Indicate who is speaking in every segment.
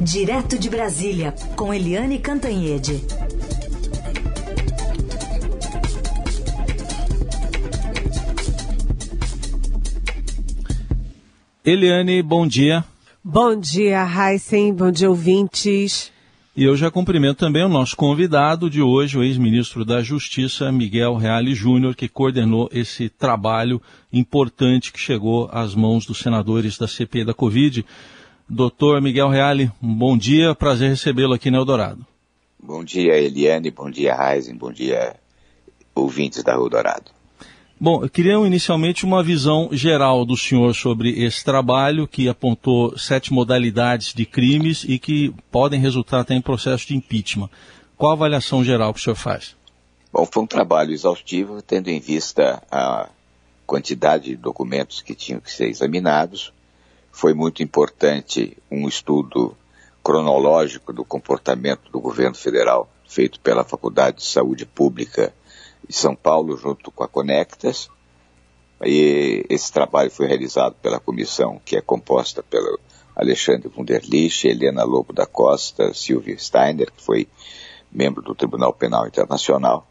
Speaker 1: Direto de Brasília, com Eliane Cantanhede.
Speaker 2: Eliane, bom dia.
Speaker 3: Bom dia, Heisen. Bom dia, ouvintes.
Speaker 2: E eu já cumprimento também o nosso convidado de hoje, o ex-ministro da Justiça, Miguel Reale Júnior, que coordenou esse trabalho importante que chegou às mãos dos senadores da CPI da Covid. Doutor Miguel Reale, um bom dia, prazer recebê-lo aqui no Eldorado.
Speaker 4: Bom dia, Eliane, bom dia, Heisen, bom dia, ouvintes da Eldorado.
Speaker 2: Bom, eu queria inicialmente uma visão geral do senhor sobre esse trabalho que apontou sete modalidades de crimes e que podem resultar até em processo de impeachment. Qual a avaliação geral que o senhor faz?
Speaker 4: Bom, foi um trabalho exaustivo, tendo em vista a quantidade de documentos que tinham que ser examinados. Foi muito importante um estudo cronológico do comportamento do governo federal, feito pela Faculdade de Saúde Pública de São Paulo, junto com a Conectas. E esse trabalho foi realizado pela comissão, que é composta pelo Alexandre Wunderlich, Helena Lobo da Costa, Silvio Steiner, que foi membro do Tribunal Penal Internacional,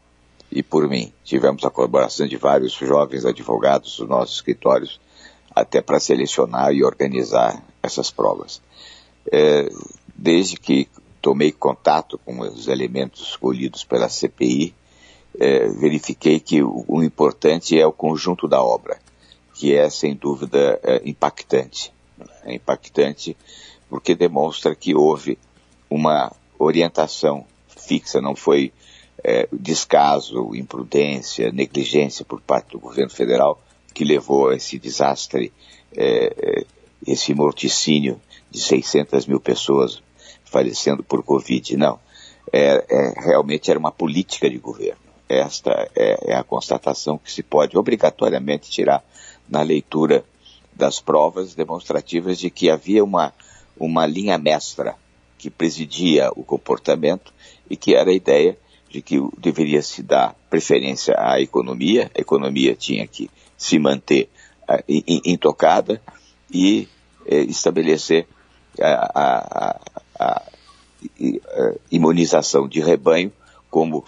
Speaker 4: e por mim. Tivemos a colaboração de vários jovens advogados dos nossos escritórios, até para selecionar e organizar essas provas. É, desde que tomei contato com os elementos escolhidos pela CPI, é, verifiquei que o, o, importante é o conjunto da obra, que é sem dúvida é, impactante. É impactante porque demonstra que houve uma orientação fixa, não foi é, descaso, imprudência, negligência por parte do governo federal que levou a esse desastre, é, é, esse morticínio de 600 mil pessoas falecendo por Covid. Não, é, é, realmente era uma política de governo esta é, é a constatação que se pode obrigatoriamente tirar na leitura das provas demonstrativas de que havia uma, uma linha mestra que presidia o comportamento e que era a ideia de que deveria se dar preferência à economia, a economia tinha que se manter intocada e uh, estabelecer a, a, a, a, imunização de rebanho como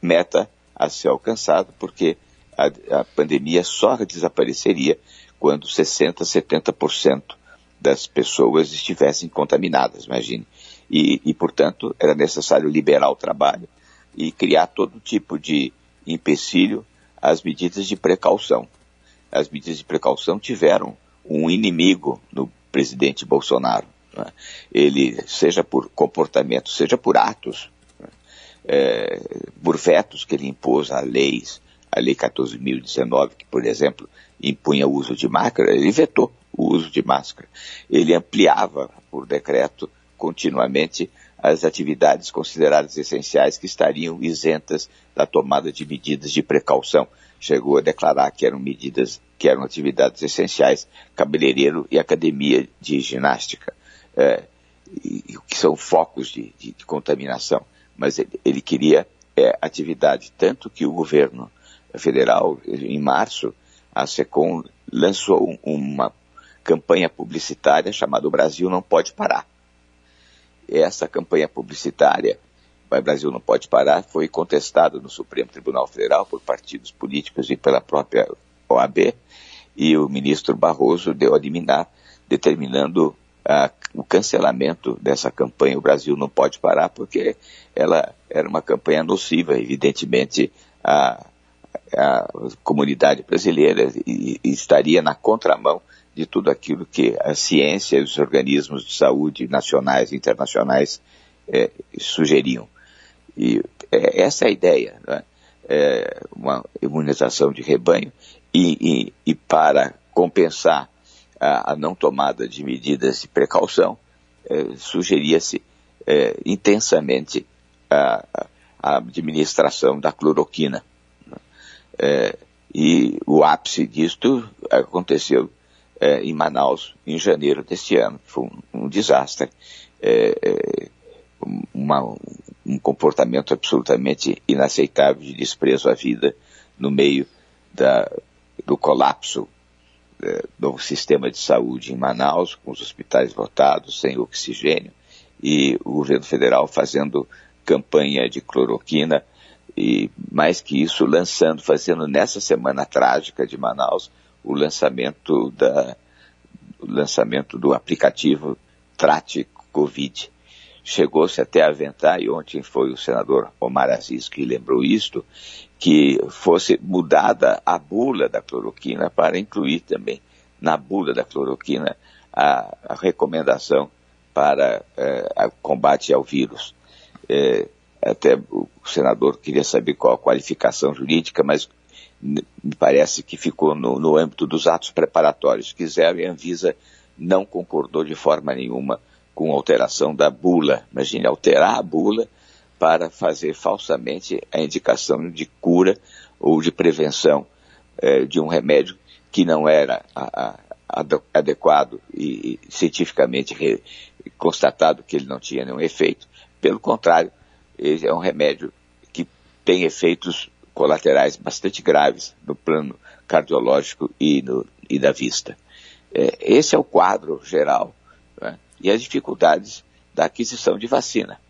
Speaker 4: meta a ser alcançado, porque a, a pandemia só desapareceria quando 60%, 70% das pessoas estivessem contaminadas, imagine. E, e, portanto, era necessário liberar o trabalho e criar todo tipo de empecilho às medidas de precaução. As medidas de precaução tiveram um inimigo no presidente Bolsonaro. Né? Ele, seja por comportamento, seja por atos, é, por vetos que ele impôs a leis, a Lei 14.019, que, por exemplo, impunha o uso de máscara, ele vetou o uso de máscara. Ele ampliava, por decreto, continuamente as atividades consideradas essenciais que estariam isentas da tomada de medidas de precaução. Chegou a declarar que eram medidas, que eram atividades essenciais, cabeleireiro e academia de ginástica, é, e, que são focos de, de, de contaminação mas ele, ele queria é, atividade. Tanto que o governo federal, em março, a SECOM lançou um, uma campanha publicitária chamada O Brasil Não Pode Parar. Essa campanha publicitária, O Brasil Não Pode Parar, foi contestada no Supremo Tribunal Federal por partidos políticos e pela própria OAB, e o ministro Barroso deu a liminar determinando o cancelamento dessa campanha. O Brasil não pode parar porque ela era uma campanha nociva, evidentemente, à, à comunidade brasileira e, e, estaria na contramão de tudo aquilo que a ciência e os organismos de saúde nacionais e internacionais é, sugeriam. E é, essa é a ideia, né? é uma imunização de rebanho e, e, e para compensar a, a não tomada de medidas de precaução, eh, sugeria-se eh, intensamente a, a, administração da cloroquina. Eh, e o ápice disto aconteceu eh, em Manaus em janeiro deste ano. Foi um, um desastre. Eh, eh, uma, um comportamento absolutamente inaceitável de desprezo à vida no meio da, do colapso é, do sistema de saúde em Manaus, com os hospitais lotados, sem oxigênio, e o governo federal fazendo campanha de cloroquina e mais que isso, lançando, fazendo nessa semana trágica de Manaus o lançamento da o lançamento do aplicativo Trate Covid. Chegou-se até a aventar, e ontem foi o senador Omar Aziz que lembrou isto, que fosse mudada a bula da cloroquina para incluir também na bula da cloroquina a, a recomendação para é, a combate ao vírus. É, até o senador queria saber qual a qualificação jurídica, mas me parece que ficou no, no âmbito dos atos preparatórios. Quiseram e a Anvisa não concordou de forma nenhuma com alteração da bula. Imagine, alterar a bula para fazer falsamente a indicação de cura ou de prevenção eh, de um remédio que não era a, a, adequado e, e cientificamente re, constatado que ele não tinha nenhum efeito. Pelo contrário, ele é um remédio que tem efeitos colaterais bastante graves no plano cardiológico e, no, e da vista. É, esse é o quadro geral? E as dificuldades da aquisição de vacina.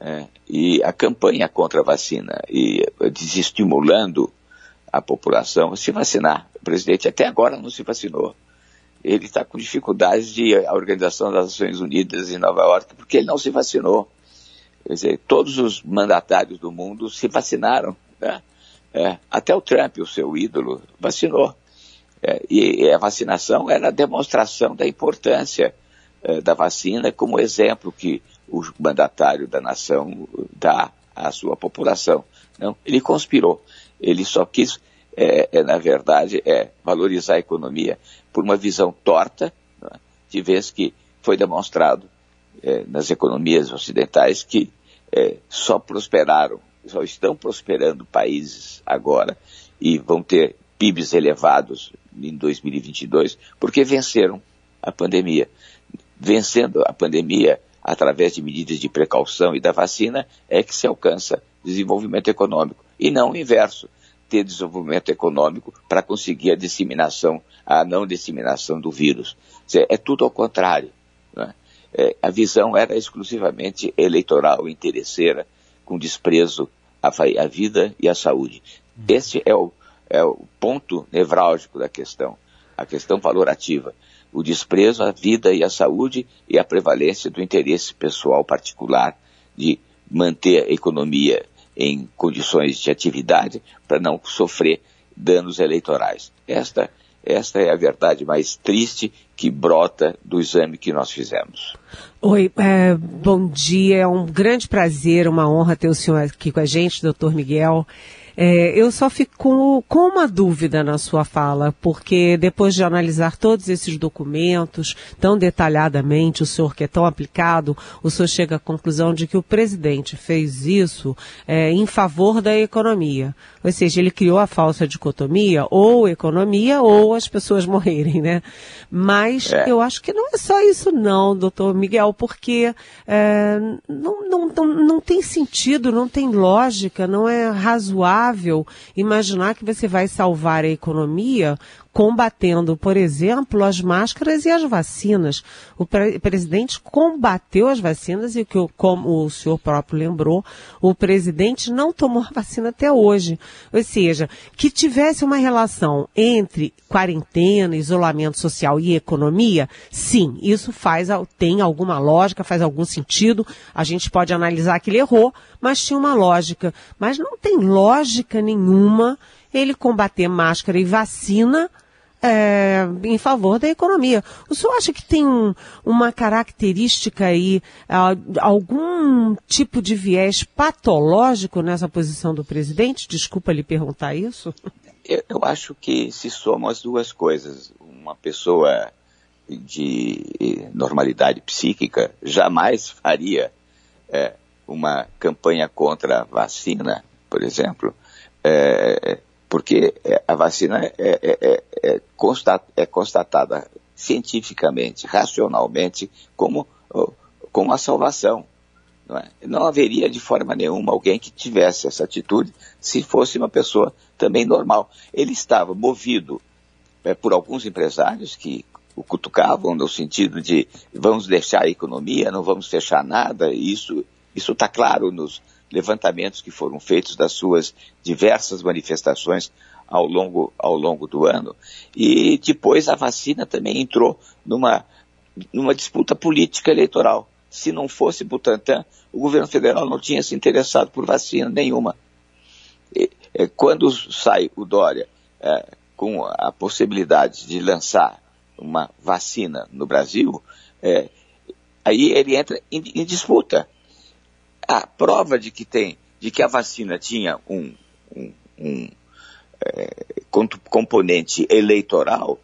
Speaker 4: É, e a campanha contra a vacina e desestimulando a população a se vacinar. O presidente até agora não se vacinou. Ele está com dificuldades de a Organização das Nações Unidas em Nova York porque ele não se vacinou. Quer dizer, todos os mandatários do mundo se vacinaram. Né? É, até o Trump, o seu ídolo, vacinou. É, e, a vacinação era a demonstração da importância é, da vacina como exemplo que o mandatário da nação dá à sua população. Não, ele conspirou. Ele só quis, é, é, na verdade, é, valorizar a economia por uma visão torta, né, de vez que foi demonstrado é, nas economias ocidentais que é, só prosperaram, só estão prosperando países agora e vão ter PIBs elevados em 2022 porque venceram a pandemia. Vencendo a pandemia através de medidas de precaução e da vacina é que se alcança desenvolvimento econômico e não o inverso, ter desenvolvimento econômico para conseguir a disseminação, a não disseminação do vírus. É tudo ao contrário. Né? é, a visão era exclusivamente eleitoral, interesseira, com desprezo à, à vida e à saúde. Uhum. Esse é o, é o ponto nevrálgico da questão, a questão valorativa. O desprezo à vida e à saúde e a prevalência do interesse pessoal particular de manter a economia em condições de atividade para não sofrer danos eleitorais. Esta esta é a verdade mais triste que brota do exame que nós fizemos.
Speaker 3: Oi, é, bom dia. É um grande prazer, uma honra ter o senhor aqui com a gente, doutor Miguel. É, eu só fico com uma dúvida na sua fala, porque depois de analisar todos esses documentos tão detalhadamente, o senhor que é tão aplicado, o senhor chega à conclusão de que o presidente fez isso é, em favor da economia. Ou seja, ele criou a falsa dicotomia, ou economia, ou as pessoas morrerem, né? Mas é. eu acho que não é só isso não, doutor Miguel, porque é, não, não, não, não tem sentido, não tem lógica, não é razoável imaginar que você vai salvar a economia combatendo, por exemplo, as máscaras e as vacinas. O pre presidente combateu as vacinas e, que, como o senhor próprio lembrou, o presidente não tomou a vacina até hoje. Ou seja, que tivesse uma relação entre quarentena, isolamento social e economia, sim, isso faz, tem alguma lógica, faz algum sentido. A gente pode analisar que ele errou, mas tinha uma lógica. Mas não tem lógica nenhuma ele combater máscara e vacina é, em favor da economia. O senhor acha que tem um, uma característica aí, algum tipo de viés patológico nessa posição do presidente? Desculpa lhe perguntar isso.
Speaker 4: Eu, eu acho que se somam as duas coisas. Uma pessoa de normalidade psíquica jamais faria é, uma campanha contra a vacina, por exemplo, é, porque é, a vacina é, é, é, é, constat, é constatada cientificamente, racionalmente, como, como a salvação. Não, é? não, haveria de forma nenhuma alguém que tivesse essa atitude se fosse uma pessoa também normal. Ele estava movido é, por alguns empresários que o cutucavam no sentido de vamos deixar a economia, não vamos fechar nada. Isso isso está claro nos levantamentos que foram feitos das suas diversas manifestações ao longo, ao longo do ano. E depois a vacina também entrou numa, numa disputa política eleitoral. Se não fosse Butantan, o governo federal não tinha se interessado por vacina nenhuma. E, é, quando sai o Dória é, com a possibilidade de lançar uma vacina no Brasil, é, aí ele entra em, em, disputa. A prova de que tem, de que a vacina tinha um, um, um é, componente eleitoral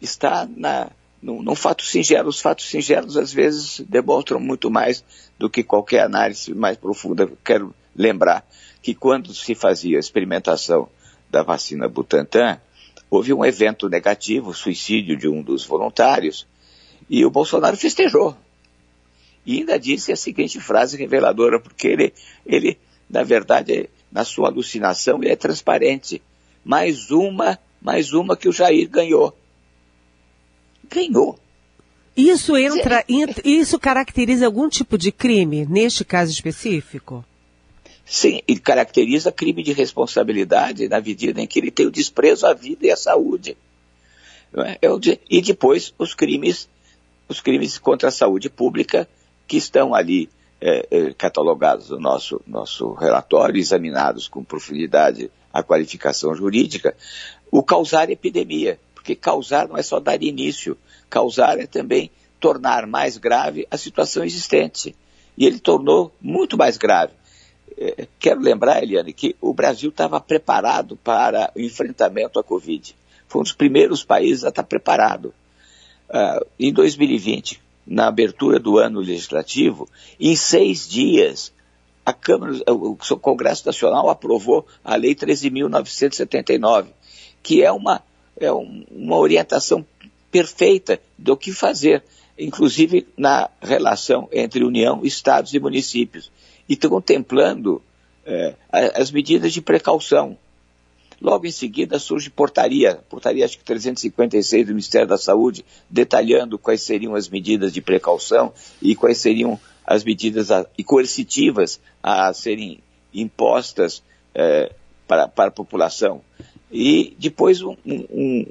Speaker 4: está na, num, num fato singelo. Os fatos singelos, às vezes, demonstram muito mais do que qualquer análise mais profunda. Quero lembrar que quando se fazia a experimentação da vacina Butantan, houve um evento negativo, o suicídio de um dos voluntários, e o Bolsonaro festejou. E ainda disse a seguinte frase reveladora, porque ele, ele na verdade, na sua alucinação, ele é transparente mais uma, mais uma que o Jair ganhou. Ganhou.
Speaker 3: Isso entra, isso caracteriza algum tipo de crime, neste caso específico?
Speaker 4: Sim, ele caracteriza crime de responsabilidade na medida em que ele tem o desprezo à vida e à saúde. É? E depois os crimes, os crimes contra a saúde pública que estão ali é, é, catalogados no nosso, nosso relatório, examinados com profundidade a qualificação jurídica, o causar epidemia, porque causar não é só dar início, causar é também tornar mais grave a situação existente. E ele tornou muito mais grave. É, quero lembrar, Eliane, que o Brasil estava preparado para o enfrentamento à Covid. Foi um dos primeiros países a estar preparado. Uh, em 2020, na abertura do ano legislativo, em seis dias, a Câmara, o Congresso Nacional aprovou a Lei 13.979, que é uma, é uma orientação perfeita do que fazer, inclusive na relação entre União, Estados e municípios, e contemplando é, as medidas de precaução. Logo em seguida surge portaria, portaria acho que 356 do Ministério da Saúde, detalhando quais seriam as medidas de precaução e quais seriam as medidas a, e coercitivas a serem impostas é, para, para a população. E depois um, um,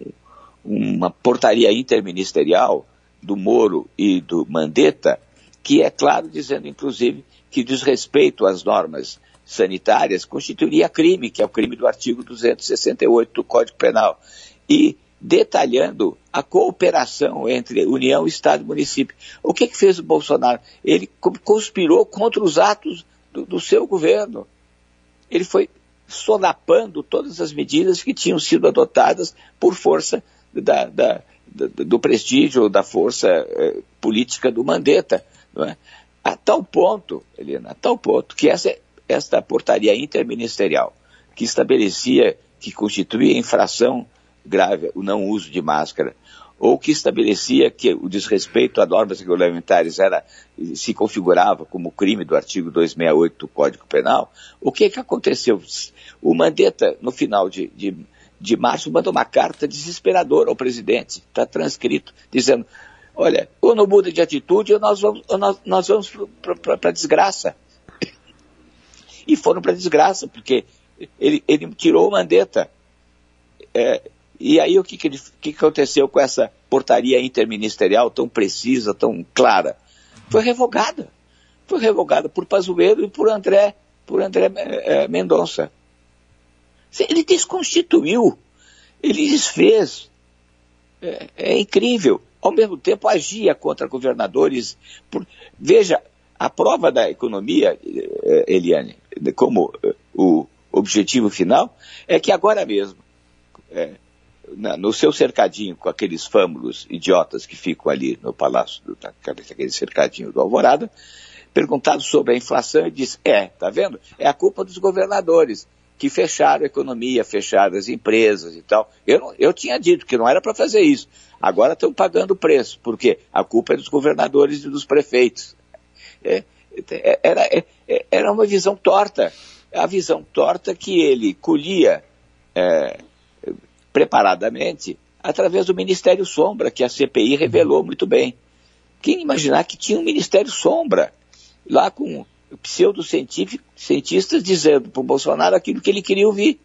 Speaker 4: uma portaria interministerial do Moro e do Mandetta, que é claro dizendo, inclusive, que desrespeito às normas sanitárias constituiria crime, que é o crime do artigo 268 do Código Penal. E detalhando a cooperação entre União, Estado e município. O que, que fez o Bolsonaro? Ele conspirou contra os atos do, do seu governo. Ele foi solapando todas as medidas que tinham sido adotadas por força da, da, da, do prestígio, da força eh, política do Mandetta. É? A tal ponto, Helena, a tal ponto que essa, esta portaria interministerial que estabelecia que constituía infração grave o não uso de máscara, ou que estabelecia que o desrespeito a normas regulamentares era, se configurava como crime do artigo 268 do Código Penal, o que, que aconteceu? O Mandetta, no final de, de, de março, mandou uma carta desesperadora ao presidente, está transcrito, dizendo, olha, ou não muda de atitude ou nós vamos, nós, nós vamos para a desgraça. E foram para desgraça, porque ele, ele tirou o Mandetta. É, e aí o que, que, que aconteceu com essa portaria interministerial tão precisa, tão clara? Foi revogada. Foi revogada por Pazuello e por André, por André é, Mendonça. Ele desconstituiu, ele desfez. É, é, incrível. Ao mesmo tempo agia contra governadores. Por... Veja, a prova da economia, é, Eliane, como o objetivo final, é que agora mesmo, é, na, no seu cercadinho com aqueles fâmulos idiotas que ficam ali no palácio, do, naquele cercadinho do Alvorada, perguntado sobre a inflação, ele disse, é, tá vendo? É a culpa dos governadores que fecharam a economia, fecharam as empresas e tal. Eu, eu tinha dito que não era para fazer isso. Agora estão pagando o preço, porque a culpa é dos governadores e dos prefeitos. É, é era, é, era uma visão torta. A visão torta que ele colhia preparadamente através do Ministério Sombra, que a CPI revelou muito bem. Quem imaginar que tinha um Ministério Sombra, lá com pseudocientistas dizendo para o Bolsonaro aquilo que ele queria ouvir.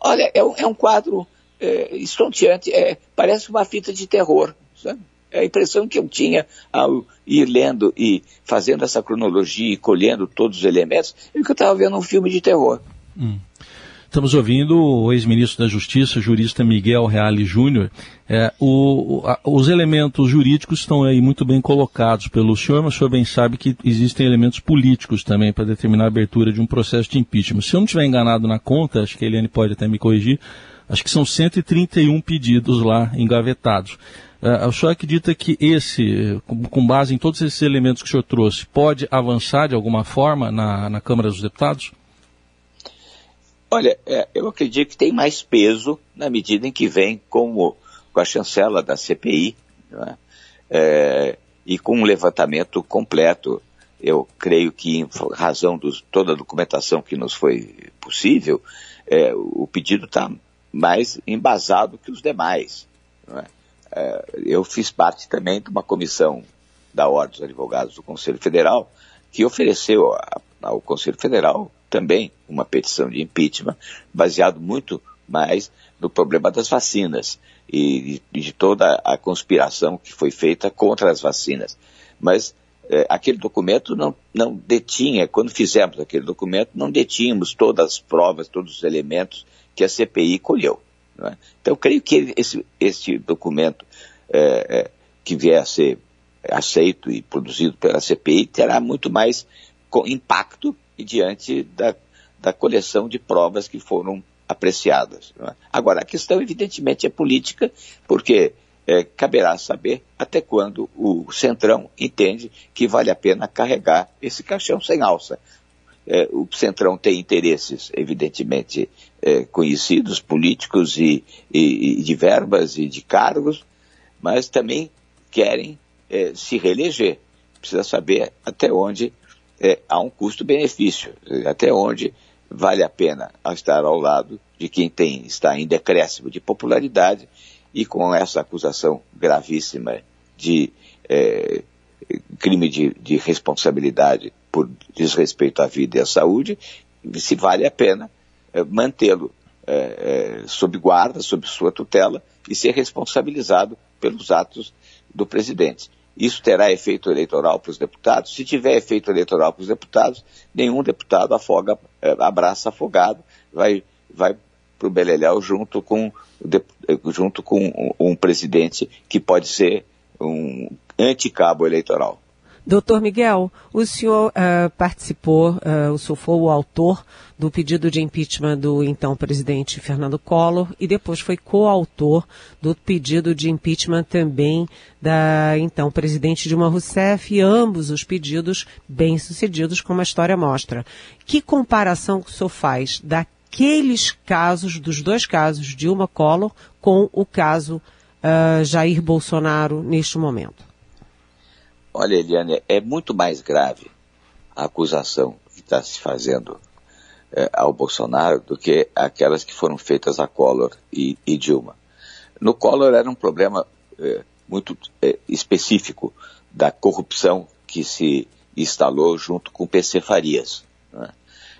Speaker 4: Olha, é um, é um quadro é, estonteante, é, parece uma fita de terror. Sabe? É a impressão que eu tinha ao ir lendo e fazendo essa cronologia e colhendo todos os elementos, é que eu estava vendo um filme de terror. Hum.
Speaker 2: Estamos ouvindo o ex-ministro da Justiça, jurista Miguel Reale Júnior. É, os elementos jurídicos estão aí muito bem colocados pelo senhor, mas o senhor bem sabe que existem elementos políticos também para determinar a abertura de um processo de impeachment. Se eu não estiver enganado na conta, acho que a Eliane pode até me corrigir, acho que são 131 pedidos lá engavetados. Uh, o senhor acredita que esse, com base em todos esses elementos que o senhor trouxe, pode avançar de alguma forma na, na Câmara dos Deputados?
Speaker 4: Olha, é, eu acredito que tem mais peso na medida em que vem com, o, com a chancela da CPI é? É, e com um levantamento completo. Eu creio que, em razão de toda a documentação que nos foi possível, é, o pedido está mais embasado que os demais. É? É, eu fiz parte também de uma comissão da Ordem dos Advogados do Conselho Federal que ofereceu ao Conselho Federal também uma petição de impeachment, baseado muito mais no problema das vacinas e de toda a conspiração que foi feita contra as vacinas. Mas é, aquele documento não, não detinha, quando fizemos aquele documento, não detínhamos todas as provas, todos os elementos que a CPI colheu. É? Então, eu creio que esse, esse documento é, é, que vier a ser aceito e produzido pela CPI terá muito mais impacto diante da, da coleção de provas que foram apreciadas. É? Agora, a questão, evidentemente, é política, porque é, caberá saber até quando o Centrão entende que vale a pena carregar esse caixão sem alça. É, o Centrão tem interesses, evidentemente, é, conhecidos, políticos e, e, e, de verbas e de cargos, mas também querem é, se reeleger. Precisa saber até onde é, há um custo-benefício, até onde vale a pena estar ao lado de quem tem, está em decréscimo de popularidade e com essa acusação gravíssima de é, crime de, de, responsabilidade por desrespeito à vida e à saúde, se vale a pena é, mantê-lo é, é sob guarda, sob sua tutela e ser responsabilizado pelos atos do presidente. Isso terá efeito eleitoral para os deputados? Se tiver efeito eleitoral para os deputados, nenhum deputado afoga, abraça afogado, vai, vai para o Beleléu junto com, junto com um, um presidente que pode ser um anticabo eleitoral.
Speaker 3: Doutor Miguel, o senhor uh, participou, uh, o senhor foi o autor do pedido de impeachment do então presidente Fernando Collor e depois foi coautor do pedido de impeachment também da então presidente Dilma Rousseff e ambos os pedidos bem-sucedidos, como a história mostra. Que comparação o senhor faz daqueles casos, dos dois casos Dilma Collor, com o caso uh, Jair Bolsonaro neste momento?
Speaker 4: Olha, Eliane, é muito mais grave a acusação que está se fazendo é, ao Bolsonaro do que aquelas que foram feitas a Collor e, e Dilma. No Collor era um problema é, muito é, específico da corrupção que se instalou junto com PC Farias. Né?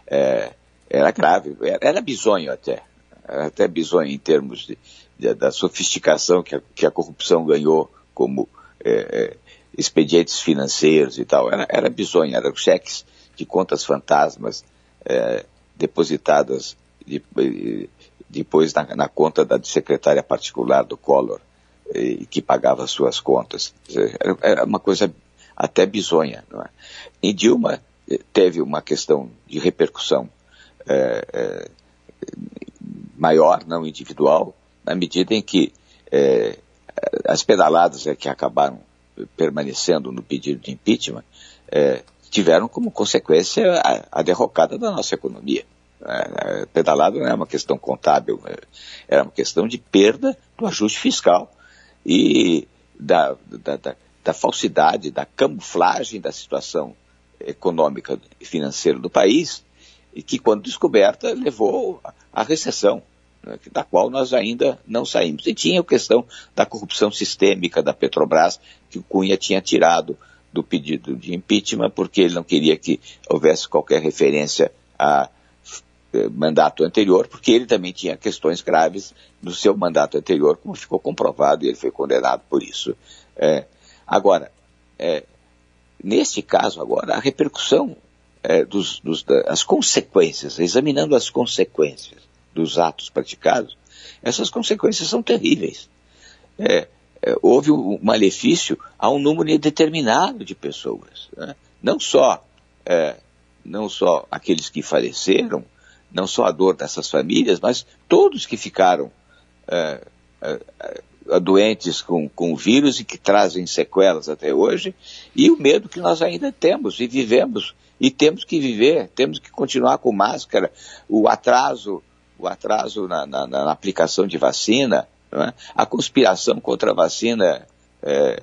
Speaker 4: É, era grave, era, era bizonho até, era até bizonho em termos de, de, da sofisticação que a, que a corrupção ganhou como é, é expedientes financeiros e tal. Era, era bizonho, eram cheques de contas fantasmas é, depositadas de, depois na, na, conta da secretária particular do Collor, e, que pagava suas contas. Era, era uma coisa até bizonha. Não é? E Dilma eh, teve uma questão de repercussão é, é, maior, não individual, na medida em que é, as pedaladas que acabaram permanecendo no pedido de impeachment, é, tiveram como consequência a, a, derrocada da nossa economia. É, é pedalado não é uma questão contábil, é, é uma questão de perda do ajuste fiscal e da, da, da, da falsidade, da camuflagem da situação econômica e financeira do país, e que, quando descoberta, levou à recessão. Né, da qual nós ainda não saímos. E tinha a questão da corrupção sistêmica da Petrobras, que o Cunha tinha tirado do pedido de impeachment, porque ele não queria que houvesse qualquer referência a eh, mandato anterior, porque ele também tinha questões graves no seu mandato anterior, como ficou comprovado, e ele foi condenado por isso. É, agora, é, neste caso agora, a repercussão é, dos, dos, das consequências, examinando as consequências dos atos praticados, essas consequências são terríveis. É, é, houve um malefício a um número indeterminado de pessoas. Né? Não só é, não só aqueles que faleceram, não só a dor dessas famílias, mas todos que ficaram é, é, é, doentes com, com o vírus e que trazem sequelas até hoje, e o medo que nós ainda temos e vivemos, e temos que viver, temos que continuar com máscara, o atraso, o atraso na, na, na aplicação de vacina, é? a conspiração contra a vacina, é,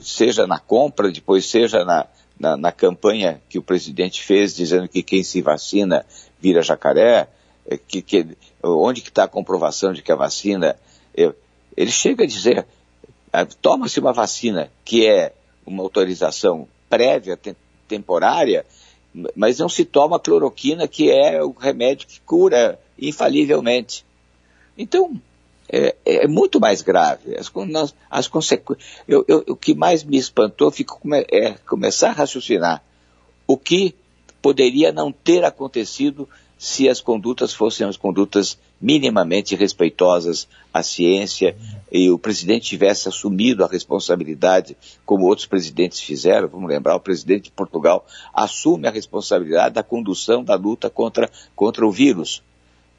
Speaker 4: seja na compra, depois seja na, na, na, campanha que o presidente fez, dizendo que quem se vacina vira jacaré, é, que, que, onde que está a comprovação de que a vacina... É, ele chega a dizer, é, toma-se uma vacina que é uma autorização prévia, te, temporária, mas não se toma cloroquina, que é o remédio que cura infalivelmente. Então, é, é, muito mais grave. As, as consequências. Eu, eu, o que mais me espantou fico, é começar a raciocinar o que poderia não ter acontecido se as condutas fossem as condutas minimamente respeitosas à ciência e o presidente tivesse assumido a responsabilidade, como outros presidentes fizeram. Vamos lembrar, o presidente de Portugal assume a responsabilidade da condução da luta contra, contra o vírus,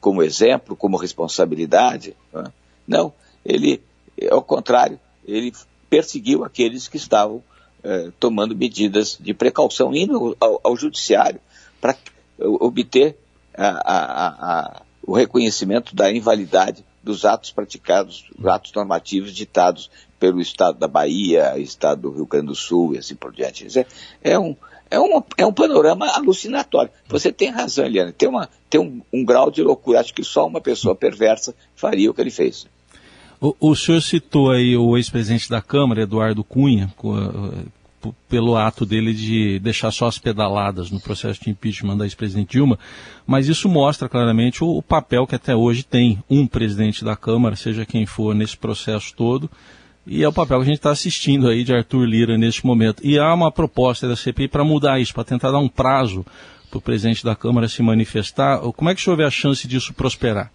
Speaker 4: como exemplo, como responsabilidade. Não, é? não ele, ao contrário, ele perseguiu aqueles que estavam eh, tomando medidas de precaução, indo ao, ao judiciário para obter a, a, a, o reconhecimento da invalidade dos atos praticados, os atos normativos ditados pelo Estado da Bahia, Estado do Rio Grande do Sul e assim por diante. É, um, é, um, é um panorama alucinatório. Você tem razão, Eliane, tem, uma, tem um, um grau de loucura. Acho que só uma pessoa perversa faria o que ele fez.
Speaker 2: O, o senhor citou aí o ex-presidente da Câmara, Eduardo Cunha, pelo ato dele de deixar só as pedaladas no processo de impeachment da ex-presidente Dilma, mas isso mostra claramente o, o, papel que até hoje tem um presidente da Câmara, seja quem for, nesse processo todo, e é o papel que a gente está assistindo aí de Arthur Lira neste momento. E há uma proposta da CPI para mudar isso, para tentar dar um prazo para o presidente da Câmara se manifestar. Como é que o senhor vê a chance disso prosperar?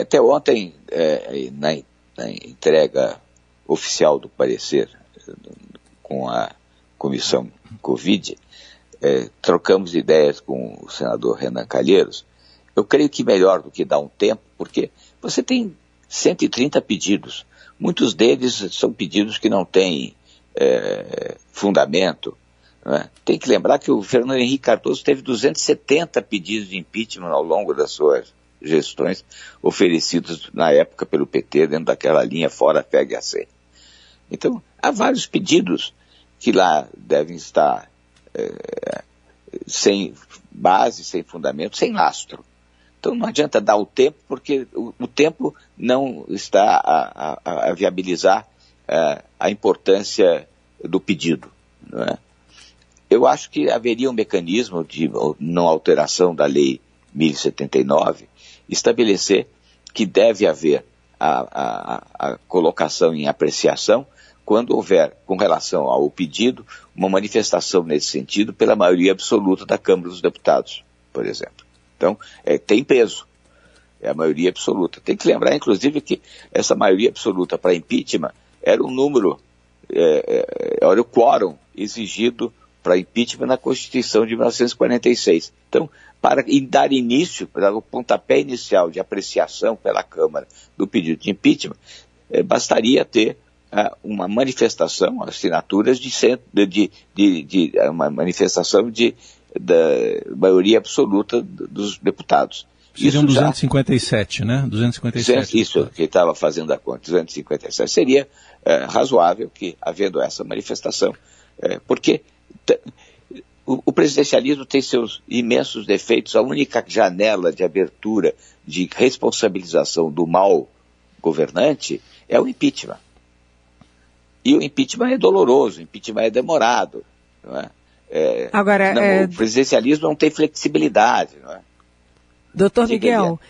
Speaker 4: Até ontem, é, na, na entrega oficial do parecer com a comissão Covid, é, trocamos ideias com o senador Renan Calheiros. Eu creio que melhor do que dar um tempo, porque você tem 130 pedidos. Muitos deles são pedidos que não têm é, fundamento. Né? Tem que lembrar que o Fernando Henrique Cardoso teve 270 pedidos de impeachment ao longo das suas gestões, oferecidos na época pelo PT, dentro daquela linha fora FEG-AC. Então, há vários pedidos que lá devem estar é, sem base, sem fundamento, sem lastro. Então não adianta dar o tempo, porque o, o tempo não está a, a, a viabilizar é, a importância do pedido. É? Eu acho que haveria um mecanismo de não alteração da lei 1079, estabelecer que deve haver a, a, a colocação em apreciação quando houver, com relação ao pedido, uma manifestação nesse sentido pela maioria absoluta da Câmara dos Deputados, por exemplo. Então, é, tem peso. É a maioria absoluta. Tem que lembrar, inclusive, que essa maioria absoluta para impeachment era um número, é, é, era o quórum exigido para impeachment na Constituição de 1946. Então, para dar início, para o pontapé inicial de apreciação pela Câmara do pedido de impeachment, é, bastaria ter uma manifestação, assinaturas de, de, de, de uma manifestação de, da maioria absoluta dos deputados.
Speaker 2: Seriam 257, já, né? 257.
Speaker 4: Isso, que estava fazendo a conta, 257. Seria é, razoável que, havendo essa manifestação, é, porque o, o, presidencialismo tem seus imensos defeitos. A única janela de abertura de responsabilização do mal governante é o impeachment. E o impeachment é doloroso, o impeachment é demorado. Não é? É,
Speaker 3: Agora,
Speaker 4: não,
Speaker 3: é...
Speaker 4: o presidencialismo não tem flexibilidade. Não é?
Speaker 3: Doutor Miguel,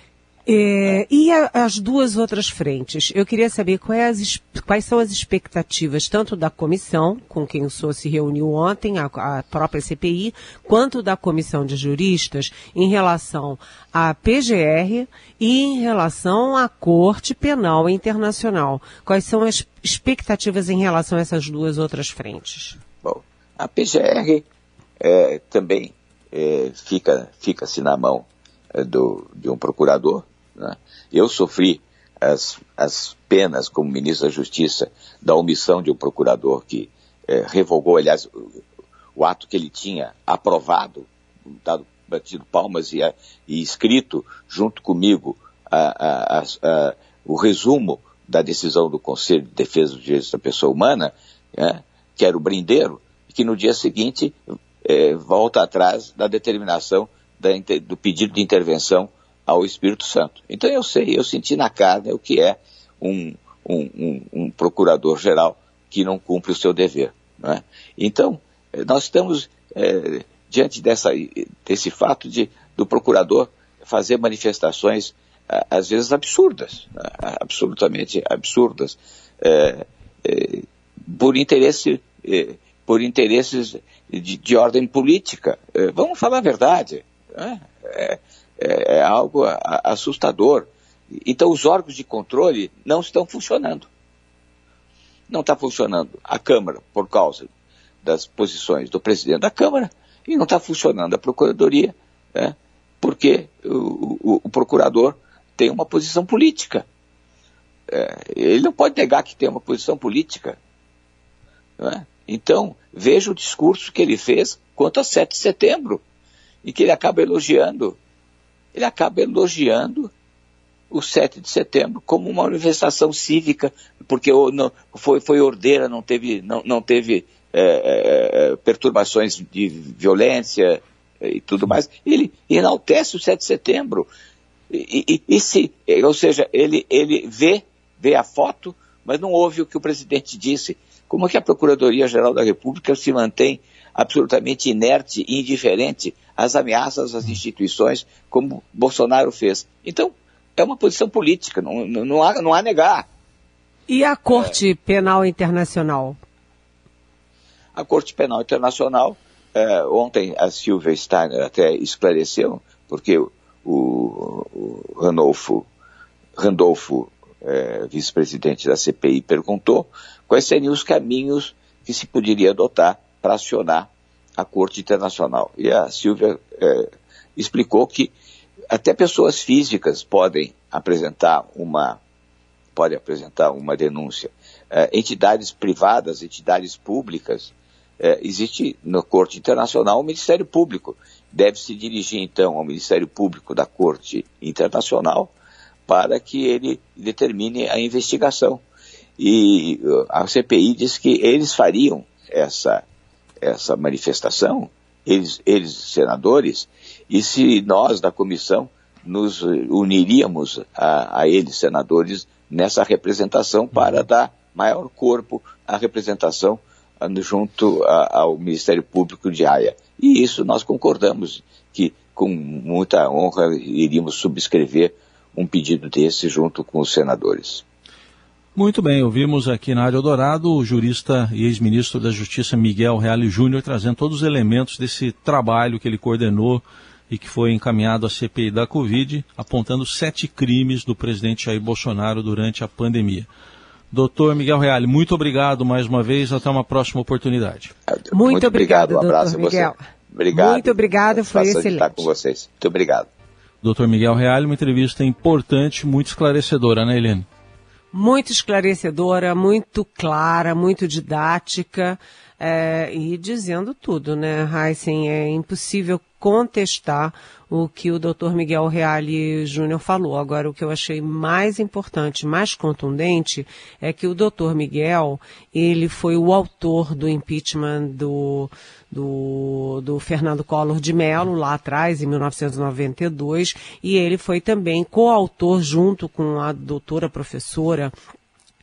Speaker 3: é, e a, as duas outras frentes? Eu queria saber quais, quais, são as expectativas, tanto da comissão, com quem o senhor se reuniu ontem, a, a, própria CPI, quanto da comissão de juristas, em relação à PGR e em relação à Corte Penal Internacional. Quais são as expectativas em relação a essas duas outras frentes?
Speaker 4: Bom, a PGR é, também é, fica, fica-se na mão é, do, de um procurador, né? Eu sofri as, as penas como ministro da Justiça da omissão de um procurador que é, revogou, aliás, o, o, ato que ele tinha aprovado, dado, batido palmas e, e escrito junto comigo a, a, a, o resumo da decisão do Conselho de Defesa dos Direitos da Pessoa Humana, né, que era o brindeiro, que no dia seguinte é, volta atrás da determinação da, do pedido de intervenção ao Espírito Santo. Então eu sei, eu senti na carne o que é um, um, um, um procurador-geral que não cumpre o seu dever. É? Então, eh, nós estamos é, diante dessa, desse fato de, do procurador fazer manifestações, às vezes absurdas, né? absolutamente absurdas, é, é, por interesse, por interesses de, de ordem política. vamos falar a verdade. É, é algo assustador. Então, os órgãos de controle não estão funcionando. Não está funcionando a Câmara por causa das posições do presidente da Câmara e não está funcionando a Procuradoria, né, porque o, o, o, procurador tem uma posição política. É, ele não pode negar que tem uma posição política. É? Então, veja o discurso que ele fez quanto a 7 de setembro, e que ele acaba elogiando ele acaba elogiando o 7 de setembro como uma manifestação cívica, porque foi, foi ordeira, não teve, não, não teve é, é, é perturbações de violência e tudo mais. Ele enaltece o 7 de setembro. E, e, e se, ou seja, ele, ele vê, vê a foto, mas não ouve o que o presidente disse. Como é que a Procuradoria-Geral da República se mantém absolutamente inerte e indiferente às ameaças às instituições, como Bolsonaro fez. Então, é uma posição política, não, não, há, não há negar.
Speaker 3: E a Corte é, Penal Internacional?
Speaker 4: A Corte Penal Internacional, é, ontem a Silvia Steiner até esclareceu, porque o, o Randolfo, Randolfo é, vice-presidente da CPI, perguntou quais seriam os caminhos que se poderia adotar para acionar a Corte Internacional. E a Silvia é, explicou que até pessoas físicas podem apresentar uma podem apresentar uma denúncia. É, entidades privadas, entidades públicas, é, existe na Corte Internacional o Ministério Público. Deve se dirigir então ao Ministério Público da Corte Internacional para que ele determine a investigação. E a CPI diz que eles fariam essa essa manifestação, eles, eles senadores, e se nós da comissão nos uniríamos a, a eles senadores nessa representação para uhum. dar maior corpo à representação junto a, ao Ministério Público de Haia. E isso nós concordamos que com muita honra iríamos subscrever um pedido desse junto com os senadores.
Speaker 2: Muito bem, ouvimos aqui na Rádio Dourado o jurista e ex-ministro da Justiça Miguel Reale Júnior trazendo todos os elementos desse trabalho que ele coordenou e que foi encaminhado à CPI da Covid, apontando sete crimes do presidente Jair Bolsonaro durante a pandemia. Doutor Miguel Reale, muito obrigado mais uma vez, até uma próxima oportunidade.
Speaker 3: Muito, muito obrigado, obrigado, um abraço Miguel.
Speaker 4: Obrigado.
Speaker 3: Muito obrigado, foi excelente.
Speaker 4: estar com vocês. Muito obrigado.
Speaker 2: Doutor Miguel Reale, uma entrevista importante, muito esclarecedora, né, Helene?
Speaker 3: Muito esclarecedora, muito clara, muito didática. é, e dizendo tudo, né, Heisen? É impossível contestar o que o Dr. Miguel Reale Júnior falou. Agora, o que eu achei mais importante, mais contundente, é que o Dr. Miguel, ele foi o autor do impeachment do, do, do Fernando Collor de Mello, lá atrás, em 1992, e ele foi também coautor, junto com a doutora professora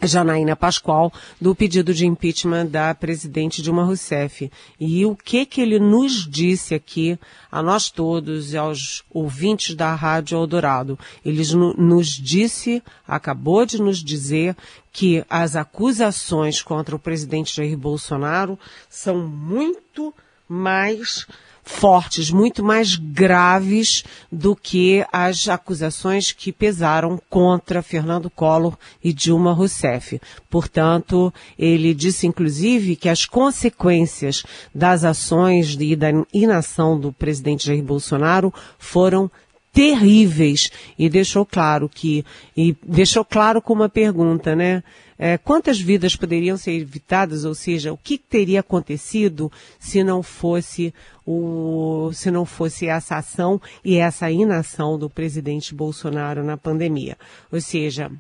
Speaker 3: Janaína Pascoal, do pedido de impeachment da presidente Dilma Rousseff. E o que que ele nos disse aqui, a nós todos e aos ouvintes da Rádio Eldorado? Ele nos disse, acabou de nos dizer, que as acusações contra o presidente Jair Bolsonaro são muito mais fortes, muito mais graves do que as acusações que pesaram contra Fernando Collor e Dilma Rousseff. Portanto, ele disse inclusive que as consequências das ações e da inação do presidente Jair Bolsonaro foram terríveis e deixou claro que e deixou claro com uma pergunta, né? É, quantas vidas poderiam ser evitadas, ou seja, o que teria acontecido se não fosse o, se não fosse essa ação e essa inação do presidente Bolsonaro na pandemia. Ou seja,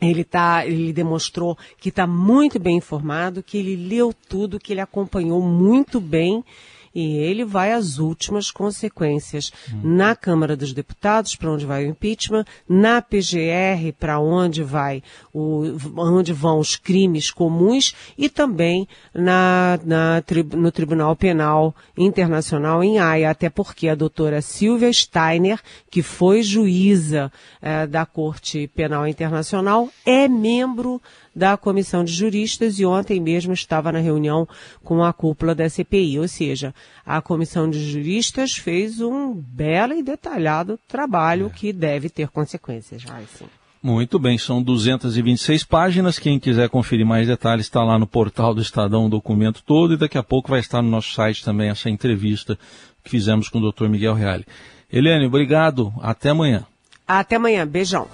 Speaker 3: ele tá, ele demonstrou que está muito bem informado, que ele leu tudo, que ele acompanhou muito bem e ele vai às últimas consequências. Na Câmara dos Deputados, para onde vai o impeachment, na PGR, para onde vai o, onde vão os crimes comuns, e também na, na, no Tribunal Penal Internacional em Haia, até porque a doutora Silvia Steiner, que foi juíza eh, da Corte Penal Internacional, é membro da Comissão de Juristas e ontem mesmo estava na reunião com a cúpula da CPI. Ou seja, a Comissão de Juristas fez um belo e detalhado trabalho é. que deve ter consequências. Vai, sim.
Speaker 2: Muito bem, são 226 páginas. Quem quiser conferir mais detalhes está lá no portal do Estadão o documento todo e daqui a pouco vai estar no nosso site também essa entrevista que fizemos com o Dr. Miguel Reale. Eliane, obrigado. Até amanhã.
Speaker 3: Até amanhã. Beijão.